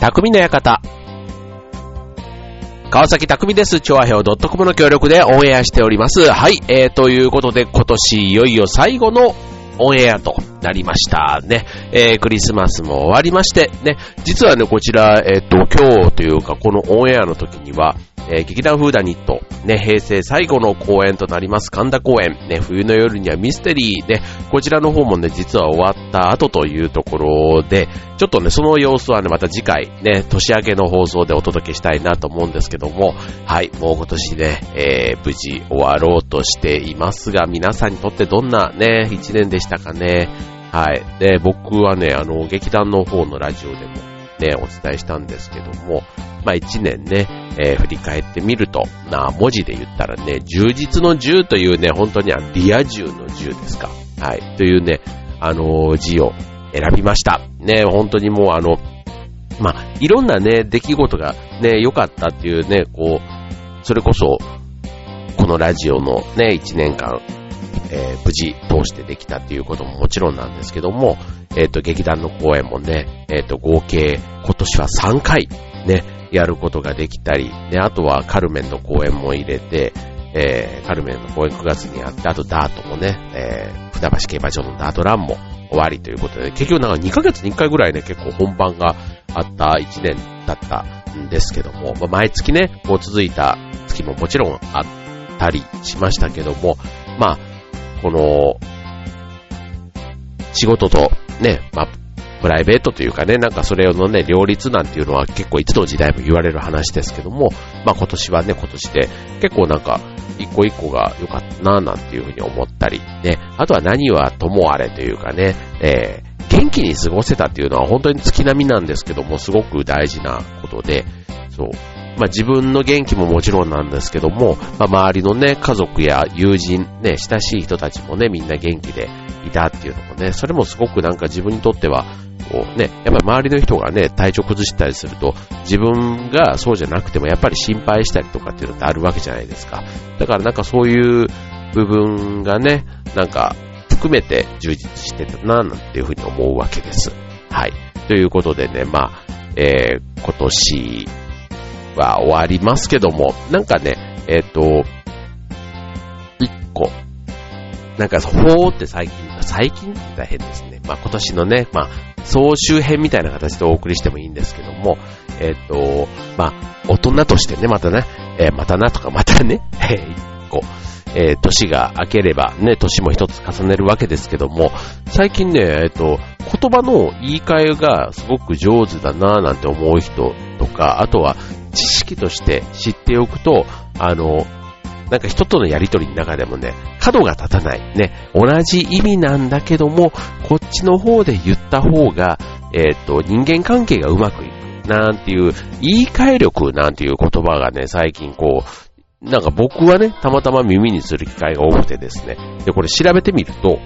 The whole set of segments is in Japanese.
匠の館。川崎匠です。調和表 .com の協力でオンエアしております。はい、えー、ということで今年いよいよ最後のオンエアとなりましたね。えー、クリスマスも終わりまして、ね、実はね、こちら、えっ、ー、と、今日というか、このオンエアの時には、えー、劇団フーダニット、ね、平成最後の公演となります神田公演、ね、冬の夜にはミステリーで、こちらの方もね、実は終わった後というところで、ちょっとね、その様子はね、また次回、ね、年明けの放送でお届けしたいなと思うんですけども、はい、もう今年ね、えー、無事終わろうとしていますが、皆さんにとってどんなね、一年でしたかね。はい。で、僕はね、あの、劇団の方のラジオでもね、お伝えしたんですけども、まあ一年ね、えー、振り返ってみると、な文字で言ったらね、充実の10というね、本当にはリア充の10ですか。はい。というね、あのー、字を選びました。ね、本当にもうあの、まあ、いろんなね、出来事がね、良かったっていうね、こう、それこそ、このラジオのね、1年間、えー、無事通してできたっていうことももちろんなんですけども、えっ、ー、と、劇団の公演もね、えっ、ー、と、合計今年は3回、ね、やることができたり、ね、あとはカルメンの公演も入れて、えー、カルメンの公演9月にあって、あとダートもね、えー、船橋競馬場のダートランも終わりということで、結局なんか2ヶ月に1回ぐらいね、結構本番があった1年だったんですけども、まあ、毎月ね、こう続いた月ももちろんあったりしましたけども、まあ、この、仕事とね、まあ、プライベートというかね、なんかそれのね、両立なんていうのは結構いつの時代も言われる話ですけども、まあ今年はね、今年で結構なんか一個一個が良かったななんていうふうに思ったり、ね、あとは何はともあれというかね、えー、元気に過ごせたっていうのは本当に月並みなんですけども、すごく大事なことで、そう。まあ自分の元気ももちろんなんですけども、まあ周りのね、家族や友人、ね、親しい人たちもね、みんな元気でいたっていうのもね、それもすごくなんか自分にとってはこうね、やっぱり周りの人がね、体調崩したりすると、自分がそうじゃなくてもやっぱり心配したりとかっていうのってあるわけじゃないですか。だからなんかそういう部分がね、なんか含めて充実してたな、なんていうふうに思うわけです。はい。ということでね、まあ、えー、今年は終わりますけども、なんかね、えっ、ー、と、一個、なんか、ほーって最近、最近大変ですね。まあ今年のね、まあ総集編みたいな形でお送りしてもいいんですけども、えっ、ー、と、まあ、大人としてね、またね、えー、またなとか、またね、えー、一個、えー、年が明ければね、年も一つ重ねるわけですけども、最近ね、えっ、と、言葉の言い換えがすごく上手だなぁなんて思う人とか、あとは知識として知っておくと、あの、なんか人とのやりとりの中でもね、角が立たない。ね、同じ意味なんだけども、こっちの方で言った方が、えっ、ー、と、人間関係がうまくいく。なんていう、言い換え力なんていう言葉がね、最近こう、なんか僕はね、たまたま耳にする機会が多くてですね。で、これ調べてみると、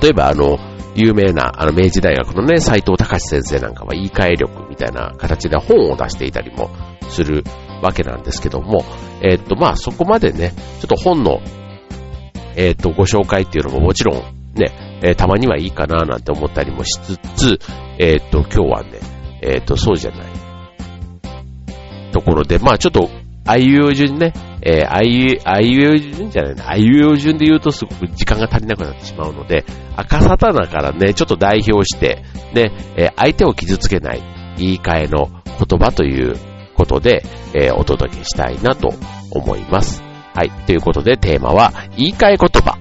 例えばあの、有名な、あの、明治大学のね、斎藤隆先生なんかは言い換え力みたいな形で本を出していたりもするわけなんですけども、えっと、まあ、そこまでね、ちょっと本の、えっと、ご紹介っていうのももちろんね、えー、たまにはいいかななんて思ったりもしつつ、えっと、今日はね、えっと、そうじゃないところで、まあ、ちょっと、あいうえ順ね、えー、あいう、あいうえ順じゃないな、あいうえ順で言うとすごく時間が足りなくなってしまうので、赤サタナからね、ちょっと代表して、ね、えー、相手を傷つけない言い換えの言葉ということで、えー、お届けしたいなと思います。はい。ということでテーマは、言い換え言葉。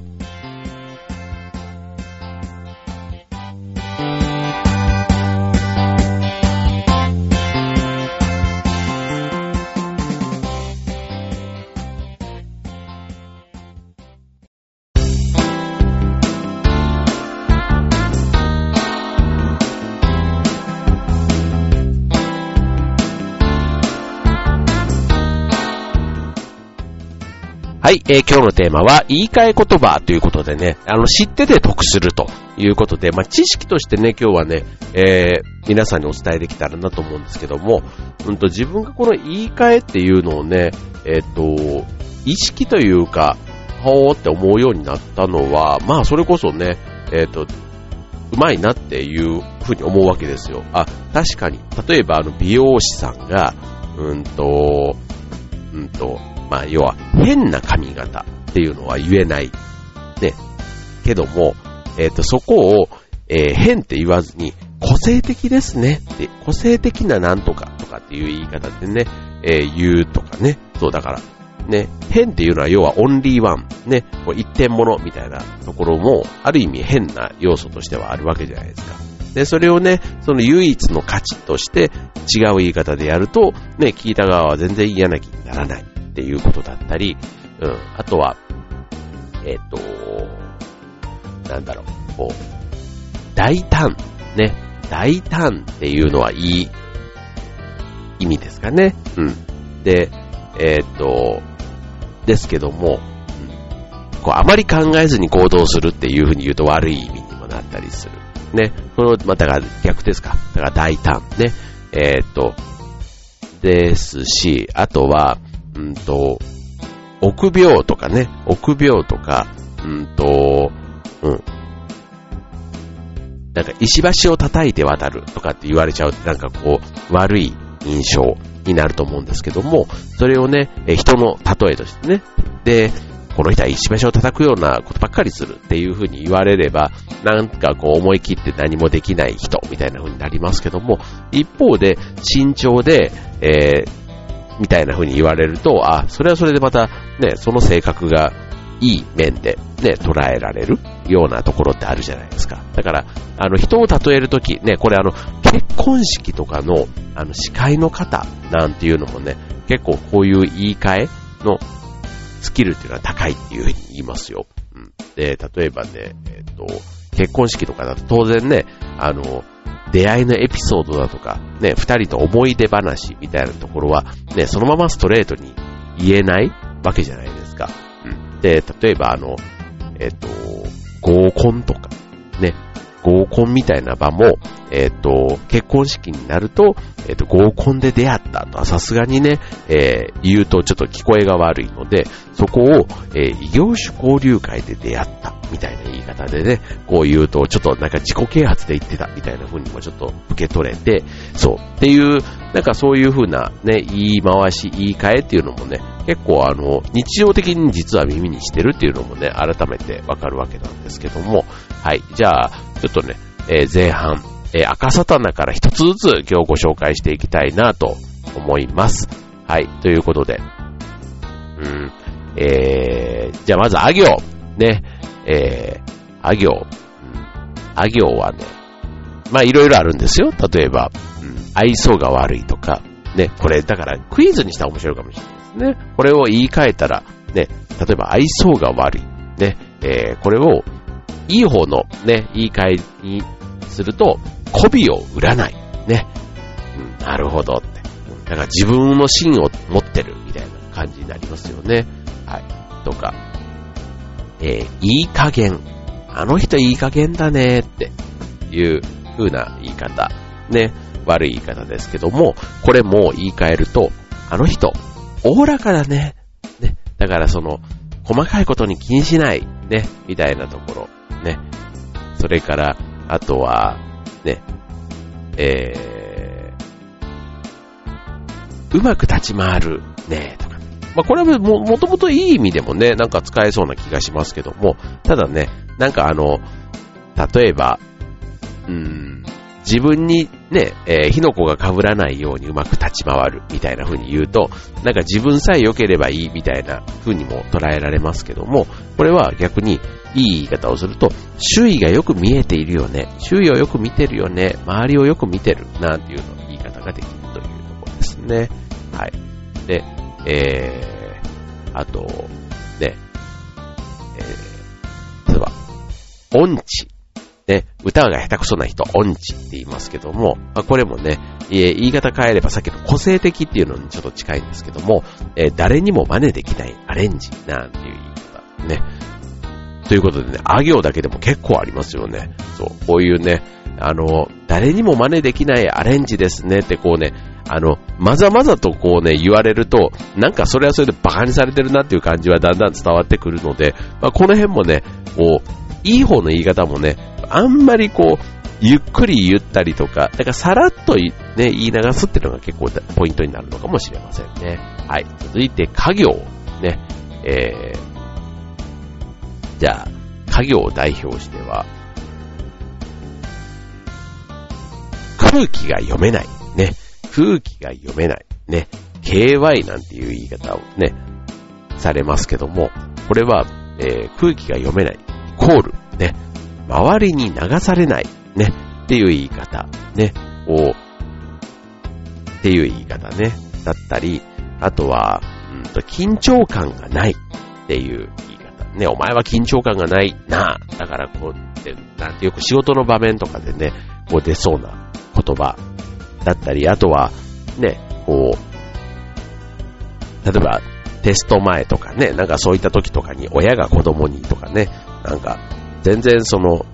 はい、えー、今日のテーマは、言い換え言葉ということでね、あの、知ってて得するということで、まあ、知識としてね、今日はね、えー、皆さんにお伝えできたらなと思うんですけども、うんと、自分がこの言い換えっていうのをね、えっ、ー、と、意識というか、ほーって思うようになったのは、まあ、それこそね、えっ、ー、と、うまいなっていうふうに思うわけですよ。あ、確かに。例えば、あの、美容師さんが、うんと、うんと、まあ、要は、変な髪型っていうのは言えない。ね。けども、えっ、ー、と、そこを、えー、変って言わずに、個性的ですねって、個性的ななんとかとかっていう言い方でね、えー、言うとかね。そうだから、ね、変っていうのは要はオンリーワン、ね、一点物みたいなところも、ある意味変な要素としてはあるわけじゃないですか。で、それをね、その唯一の価値として違う言い方でやると、ね、聞いた側は全然嫌な気にならないっていうことだったり、うん、あとは、えっ、ー、と、なんだろう、こう、大胆、ね、大胆っていうのはいい意味ですかね。うん。で、えっ、ー、と、ですけども、うんこうあまり考えずに行動するっていうふうに言うと悪い意味にもなったりする。ね。この、まあ、だから逆ですか。だから大胆。ね。えー、っと、ですし、あとは、うんと、臆病とかね。臆病とか、うんと、うん。なんか石橋を叩いて渡るとかって言われちゃうなんかこう、悪い印象になると思うんですけども、それをね、人の例えとしてね、で、この人は石橋を叩くようなことばっかりするっていう風に言われれば、なんかこう思い切って何もできない人みたいな風になりますけども、一方で慎重で、えー、みたいな風に言われると、あ、それはそれでまたね、その性格がいい面でね、捉えられるようなところってあるじゃないですか。だから、あの、人を例えるとき、ね、これあの、結婚式とかの、あの、司会の方なんていうのもね、結構こういう言い換えのスキルっていうのは高いっていうふうに言いますよ。うん。で、例えばね、えっ、ー、と、結婚式とかだと当然ね、あの、出会いのエピソードだとか、ね、二人と思い出話みたいなところは、ね、そのままストレートに言えないわけじゃないですか。うん。で、例えばあの、えっ、ー、と、合コンとか、ね、合コンみたいな場も、えっ、ー、と、結婚式になると、えっ、ー、と、合コンで出会ったとはさすがにね、えー、言うとちょっと聞こえが悪いので、そこを、え異業種交流会で出会ったみたいな言い方でね、こう言うとちょっとなんか自己啓発で言ってたみたいな風にもちょっと受け取れて、そう、っていう、なんかそういう風なね、言い回し、言い換えっていうのもね、結構あの、日常的に実は耳にしてるっていうのもね、改めてわかるわけなんですけども、はい、じゃあ、ちょっとね、えー、前半、えー、赤サタナから一つずつ今日ご紹介していきたいなと思います。はい、ということで、うん、えー、じゃあまず、あ行、ね、えー、あ行、うん、あ行はね、まあいろいろあるんですよ。例えば、うん、愛想が悪いとか、ね、これだからクイズにしたら面白いかもしれないですね。これを言い換えたら、ね、例えば愛想が悪い、ね、えー、これをいい方のね、言い換えにすると、媚びを売らない。ね。うん、なるほどって。だから自分の芯を持ってるみたいな感じになりますよね。はい。とか、えー、いい加減。あの人いい加減だねっていう風な言い方。ね。悪い言い方ですけども、これも言い換えると、あの人、おおらかだね。ね。だからその、細かいことに気にしない。ね。みたいなところ。ね。それから、あとは、ね、えー、うまく立ち回る、ね、まあ、これはも、もともといい意味でもね、なんか使えそうな気がしますけども、ただね、なんかあの、例えば、うん、自分にね、えー、火の粉が被らないようにうまく立ち回るみたいな風に言うと、なんか自分さえ良ければいいみたいな風にも捉えられますけども、これは逆にいい言い方をすると、周囲がよく見えているよね、周囲をよく見てるよね、周りをよく見てる、なんていうの言い方ができるというところですね。はい。で、えー、あと、ね、えー、例えば、音痴。ね、歌が下手くそな人、音痴って言いますけども、まあ、これもね、言い方変えればさっきの個性的っていうのにちょっと近いんですけども、えー、誰にも真似できないアレンジなんていう言い方。ね。ということでね、あ行だけでも結構ありますよね。そう、こういうね、あの、誰にも真似できないアレンジですねってこうね、あの、まざまざとこうね、言われると、なんかそれはそれで馬鹿にされてるなっていう感じはだんだん伝わってくるので、まあ、この辺もね、こう、いい方の言い方もね、あんまりこう、ゆっくり言ったりとか、だからさらっとね、言い流すっていうのが結構ポイントになるのかもしれませんね。はい。続いて、家業。ね。えー、じゃあ、家業を代表しては、空気が読めない。ね。空気が読めない。ね。KY なんていう言い方をね、されますけども、これは、えー、空気が読めない。イコール。ね。周りに流されない。ね。っていう言い方。ね。を、っていう言い方ね。だったり、あとは、うんと、緊張感がないっていう言い方。ね、お前は緊張感がないなだからこう、なんてよく仕事の場面とかでね、こう出そうな言葉だったり、あとは、ね、こう、例えば、テスト前とかね、なんかそういった時とかに親が子供にとかね、なんか全然その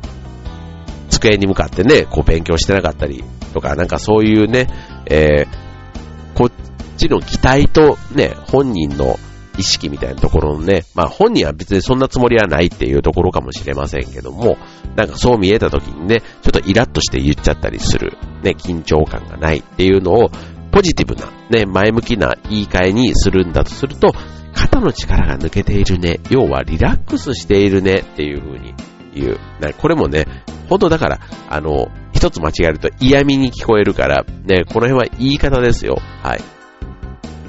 机に向かってね、こう勉強してなかったりとか、なんかそういうね、えー、こっちの期待とね、本人の意識みたいなところのね、まあ本人は別にそんなつもりはないっていうところかもしれませんけども、なんかそう見えた時にね、ちょっとイラッとして言っちゃったりする、ね、緊張感がないっていうのを、ポジティブな、ね、前向きな言い換えにするんだとすると、肩の力が抜けているね、要はリラックスしているねっていう風に言う。これもね、本当だから、あの、一つ間違えると嫌味に聞こえるから、ね、この辺は言い方ですよ。はい。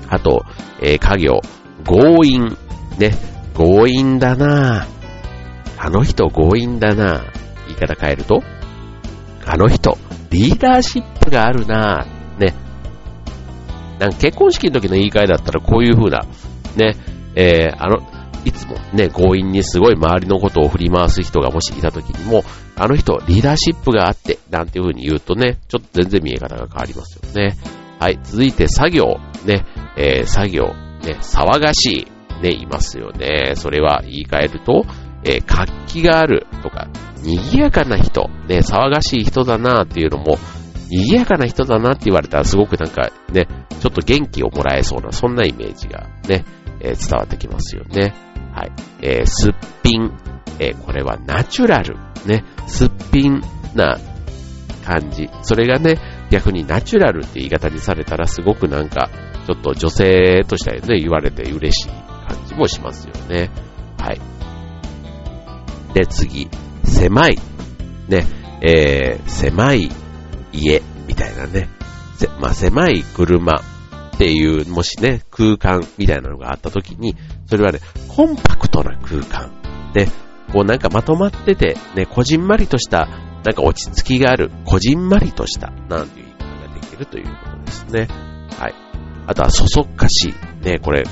あと、えー、家業、強引。ね、強引だなあの人強引だな言い方変えると、あの人、リーダーシップがあるなぁ。ね。なんか結婚式の時の言い換えだったらこういう風な、ね、えー、あの、いつもね、強引にすごい周りのことを振り回す人がもしいた時にも、あの人、リーダーシップがあって、なんていう風に言うとね、ちょっと全然見え方が変わりますよね。はい、続いて作業、ね、えー、作業、ね、騒がしい、ね、いますよね。それは言い換えると、えー、活気があるとか、賑やかな人、ね、騒がしい人だなっていうのも、賑やかな人だなって言われたらすごくなんかね、ちょっと元気をもらえそうな、そんなイメージがね、えー、伝わってきますよね。はい。えー、すっぴん。えー、これはナチュラル。ね。すっぴんな感じ。それがね、逆にナチュラルって言い方にされたらすごくなんか、ちょっと女性としてね、言われて嬉しい感じもしますよね。はい。で、次。狭い。ね。えー、狭い家みたいなね。まあ、狭い車っていう、もしね、空間みたいなのがあった時に、それはね、コンパクトな空間。で、こうなんかまとまってて、ね、こじんまりとした、なんか落ち着きがある、こじんまりとした、なんていう言い方ができるということですね。はい。あとは、そそっかしい。ね、これ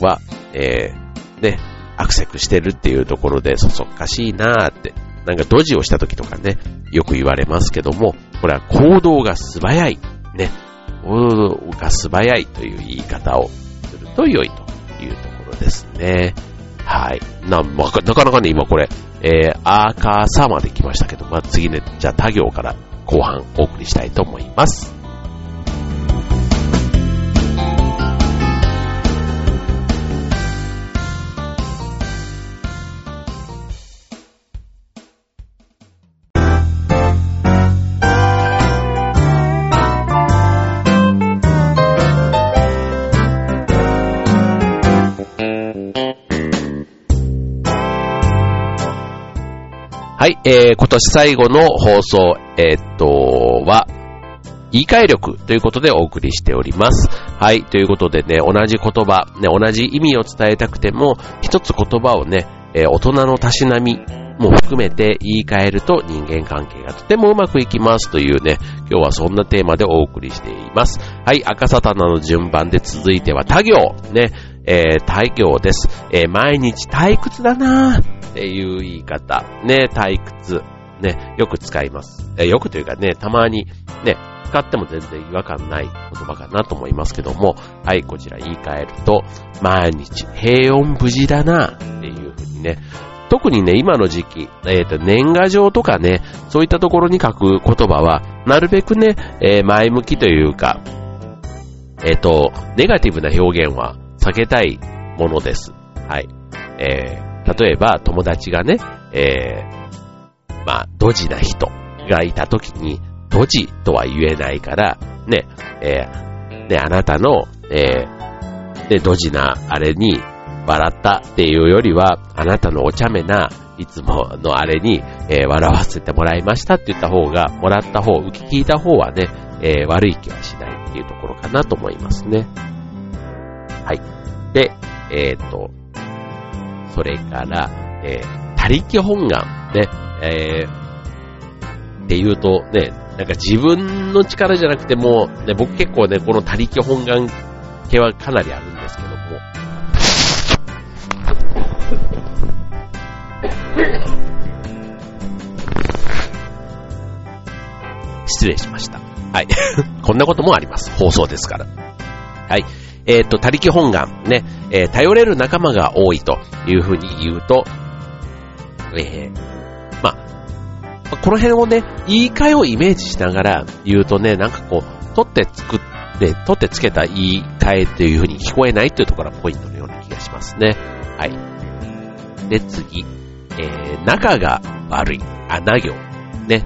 は、えー、ね、アクセクしてるっていうところで、そそっかしいなーって、なんかドジをした時とかね、よく言われますけども、これは行動が素早い。ね、行動が素早いという言い方をすると良いというところですね。はい。な、なかなかね、今これ、えー、アーカーサまで来ましたけど、まあ、次ね、じゃあ他行から後半お送りしたいと思います。い、えー、今年最後の放送、えー、っと、は、言い換え力ということでお送りしております。はい、ということでね、同じ言葉、ね、同じ意味を伝えたくても、一つ言葉をね、えー、大人のたしなみも含めて言い換えると人間関係がとてもうまくいきますというね、今日はそんなテーマでお送りしています。はい、赤サタナの順番で続いては他行、ね、えー、他行です。えー、毎日退屈だなぁ。っていう言い方。ね、退屈。ね、よく使います。えよくというかね、たまにね、使っても全然違和感ない言葉かなと思いますけども、はい、こちら言い換えると、毎日平穏無事だなっていうふうにね、特にね、今の時期、えっ、ー、と、年賀状とかね、そういったところに書く言葉は、なるべくね、えー、前向きというか、えっ、ー、と、ネガティブな表現は避けたいものです。はい。えー、例えば友達がね、えー、まあ、ドジな人がいた時に、ドジとは言えないから、ね、えー、ね、あなたの、えー、で、ドジなあれに笑ったっていうよりは、あなたのお茶目ないつものあれに、えー、笑わせてもらいましたって言った方が、もらった方、受け聞いた方はね、えー、悪い気はしないっていうところかなと思いますね。はい。で、えっ、と、それから、えー、他力本願、ね、えー、っていうとね、なんか自分の力じゃなくても、ね、僕結構ね、この他力本願系はかなりあるんですけども、失礼しました。はい。こんなこともあります。放送ですから。はい。えっ、ー、と、他力本願。ね。えー、頼れる仲間が多いというふうに言うと、えー、まあ、この辺をね、言い換えをイメージしながら言うとね、なんかこう、取って作って、取ってつけた言い換えっていうふうに聞こえないっていうところがポイントのような気がしますね。はい。で、次。えー、仲が悪い。あ、な行。ね。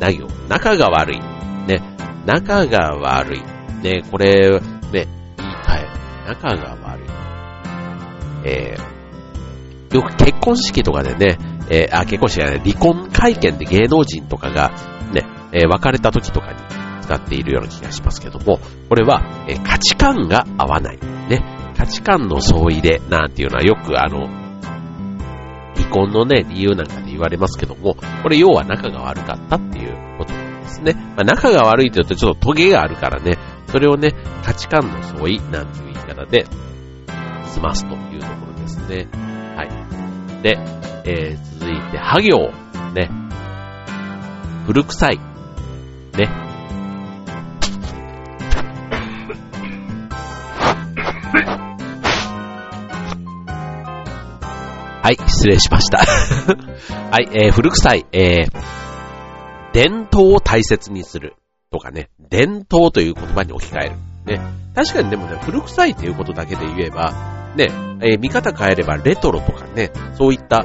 な行。仲が悪い。ね。仲が悪い。ね。これ、ね、言い。仲が悪い。えー、よく結婚式とかでね、えー、あ、結婚式じゃない、離婚会見で芸能人とかが、ね、えー、別れた時とかに使っているような気がしますけども、これは、えー、価値観が合わない。ね。価値観の相違で、なんていうのはよくあの、離婚のね、理由なんかで言われますけども、これ要は仲が悪かったっていうことなんですね。まあ、仲が悪いというとちょっとトゲがあるからね、それをね、価値観の相違なんていう言い方で済ますというところですね。はい。で、えー、続いて、は行。ね。古臭い。ね。はい、失礼しました。はい、えー、古臭い、えー、伝統を大切にするとかね、伝統という言葉に置き換える。ね、確かにでもね、古臭いということだけで言えば、ね、えー、見方変えればレトロとかね、そういった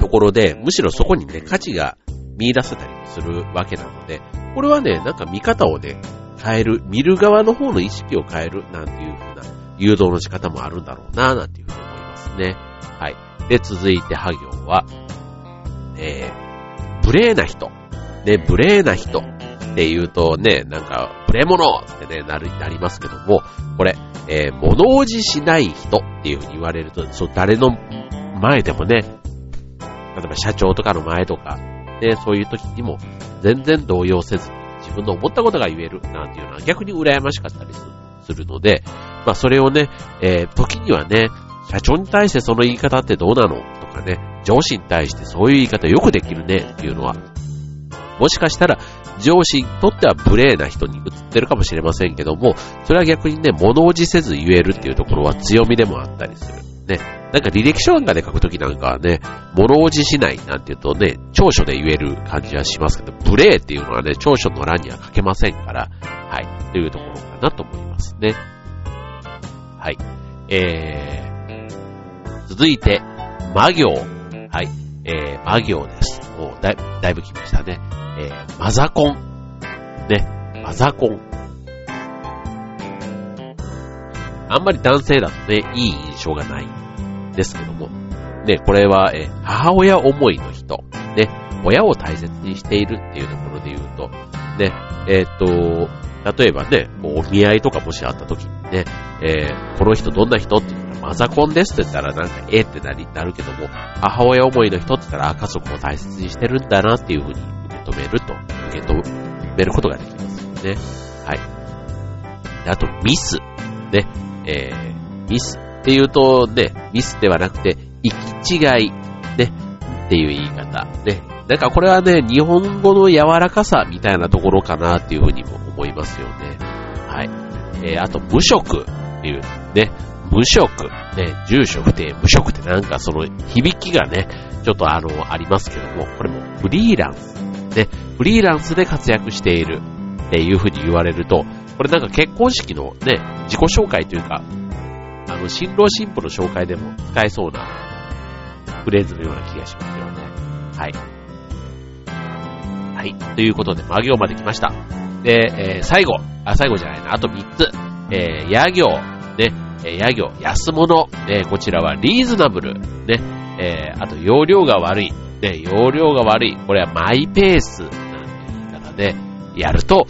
ところで、むしろそこにね、価値が見出せたりするわけなので、これはね、なんか見方をね、変える、見る側の方の意識を変えるなんていう風な誘導の仕方もあるんだろうな、なんていう風に思いますね。はい。で、続いて、ハ行は、えー、無礼な人。ね、無礼な人って言うとね、なんか、無礼者ってね、なる、なりますけども、これ、えー、物おじしない人っていうふうに言われると、そう、誰の前でもね、例えば社長とかの前とか、ね、そういう時にも全然動揺せず自分の思ったことが言えるなんていうのは逆に羨ましかったりするので、まあそれをね、えー、時にはね、社長に対してその言い方ってどうなの？とかね、上司に対してそういう言い方よくできるねっていうのは、もしかしたら上司にとっては無礼な人に映ってるかもしれませんけども、それは逆にね、物おじせず言えるっていうところは強みでもあったりする。ね。なんか履歴書なんかで書くときなんかはね、物おじしないなんて言うとね、長所で言える感じはしますけど、無礼っていうのはね、長所の欄には書けませんから、はい、というところかなと思いますね。はい。えー、続いて、魔行。はい。えー、魔行です。もうだ、だいぶ来ましたね。えー、マザコン。ね。マザコン。あんまり男性だとね、いい印象がないんですけども。ね、これは、えー、母親思いの人。ね。親を大切にしているっていうところで言うと、ね、えっ、と、例えばね、お見合いとかもしあった時にね、えー、この人どんな人？ってマザコンですって言ったらなんか、えってなり、なるけども、母親思いの人って言ったら、家族を大切にしてるんだなっていうふうに止めると、受け止めることができますよね。はい。であと、ミス。ね。えー、ミスっていうとね、ミスではなくて、行き違い。ね。っていう言い方。ね。なんかこれはね、日本語の柔らかさみたいなところかなっていうふうにも思いますよね。はい。えー、あと、無職っていう、ね。無職、ね、住所不定、無職ってなんかその響きがね、ちょっとあの、ありますけども、これもフリーランス、ね、フリーランスで活躍しているっていうふうに言われると、これなんか結婚式のね、自己紹介というか、あの、新郎新婦の紹介でも使えそうなフレーズのような気がしますよね。はい。はい。ということで、魔行まで来ました。で、えー、最後、あ、最後じゃないな、あと3つ。えー、野行、ね、えー、野行、安物、ね、こちらはリーズナブル、ね、えー、あと容量が悪い、ね、容量が悪い、これはマイペース、なんて言い方で、やると、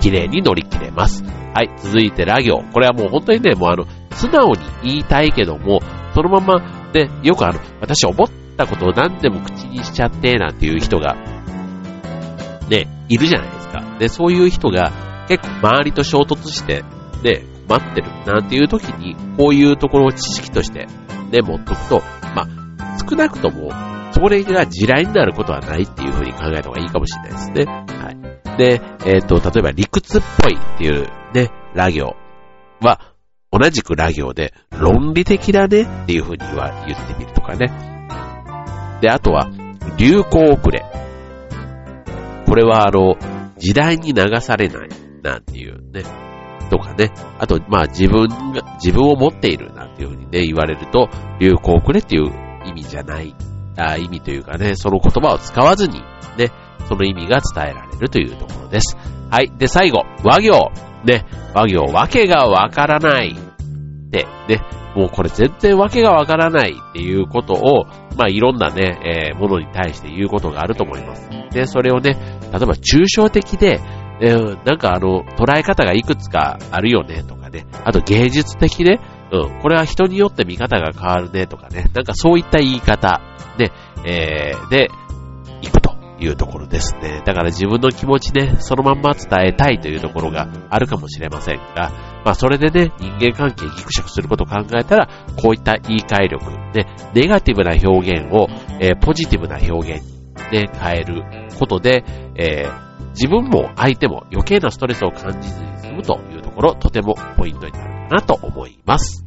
綺麗に乗り切れます。はい、続いてラ行。これはもう本当にね、もうあの、素直に言いたいけども、そのまま、ね、よくあの、私思ったことを何でも口にしちゃって、なんていう人が、ね、いるじゃないですか。で、そういう人が結構周りと衝突して、ね、待ってるなんていう時に、こういうところを知識として、ね、持っとくと、まあ、少なくとも、それが地雷になることはないっていう風に考えた方がいいかもしれないですね。はい。で、えっ、ー、と、例えば理屈っぽいっていうね、ラ行は、同じくラ行で、論理的だねっていう風には言ってみるとかね。で、あとは、流行遅れ。これはあの、時代に流されないなんていうね、とかね。あと、まあ自分が、自分を持っているなんていうふうにね、言われると、流行遅れっていう意味じゃない、あ意味というかね、その言葉を使わずに、ね、その意味が伝えられるというところです。はい。で、最後、和行。ね、和行、わけがわからない。で、ね、もうこれ全然わけがわからないっていうことを、まあいろんなね、えー、ものに対して言うことがあると思います。で、それをね、例えば抽象的で、えー、なんかあの、捉え方がいくつかあるよねとかね。あと芸術的ね。うん。これは人によって見方が変わるねとかね。なんかそういった言い方で、えー、で、行くというところですね。だから自分の気持ちね、そのまんま伝えたいというところがあるかもしれませんが、まあそれでね、人間関係ギクシャクすることを考えたら、こういった言い換え力、ね、ネガティブな表現を、えー、ポジティブな表現にね、変えることで、えー自分も相手も余計なストレスを感じずに済むというところ、とてもポイントになるかなと思います。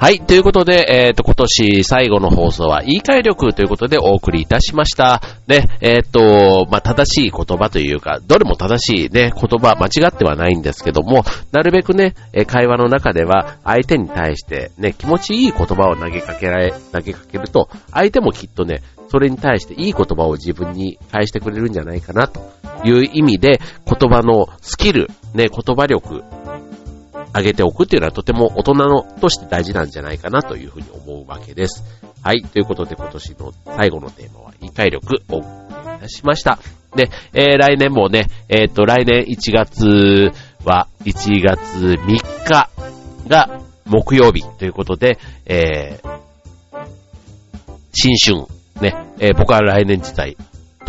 はい。ということで、えっ、ー、と、今年最後の放送は言い換え力ということでお送りいたしました。ね、えっ、ー、と、まあ、正しい言葉というか、どれも正しいね、言葉、間違ってはないんですけども、なるべくね、会話の中では相手に対してね、気持ちいい言葉を投げかけられ、投げかけると、相手もきっとね、それに対していい言葉を自分に返してくれるんじゃないかなという意味で、言葉のスキル、ね、言葉力、上げておくっていうのはとても大人のとして大事なんじゃないかなというふうに思うわけです。はい。ということで今年の最後のテーマは理解力をお送りいたしました。で、えー、来年もね、えっ、ー、と、来年1月は1月3日が木曜日ということで、えー、新春、ね、えー、僕は来年自体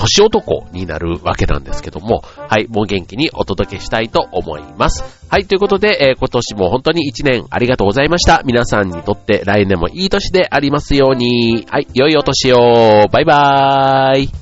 年男になるわけなんですけども、はい、もう元気にお届けしたいと思います。はい、ということで、えー、今年も本当に一年ありがとうございました。皆さんにとって来年もいい年でありますように、はい、良いお年を、バイバーイ。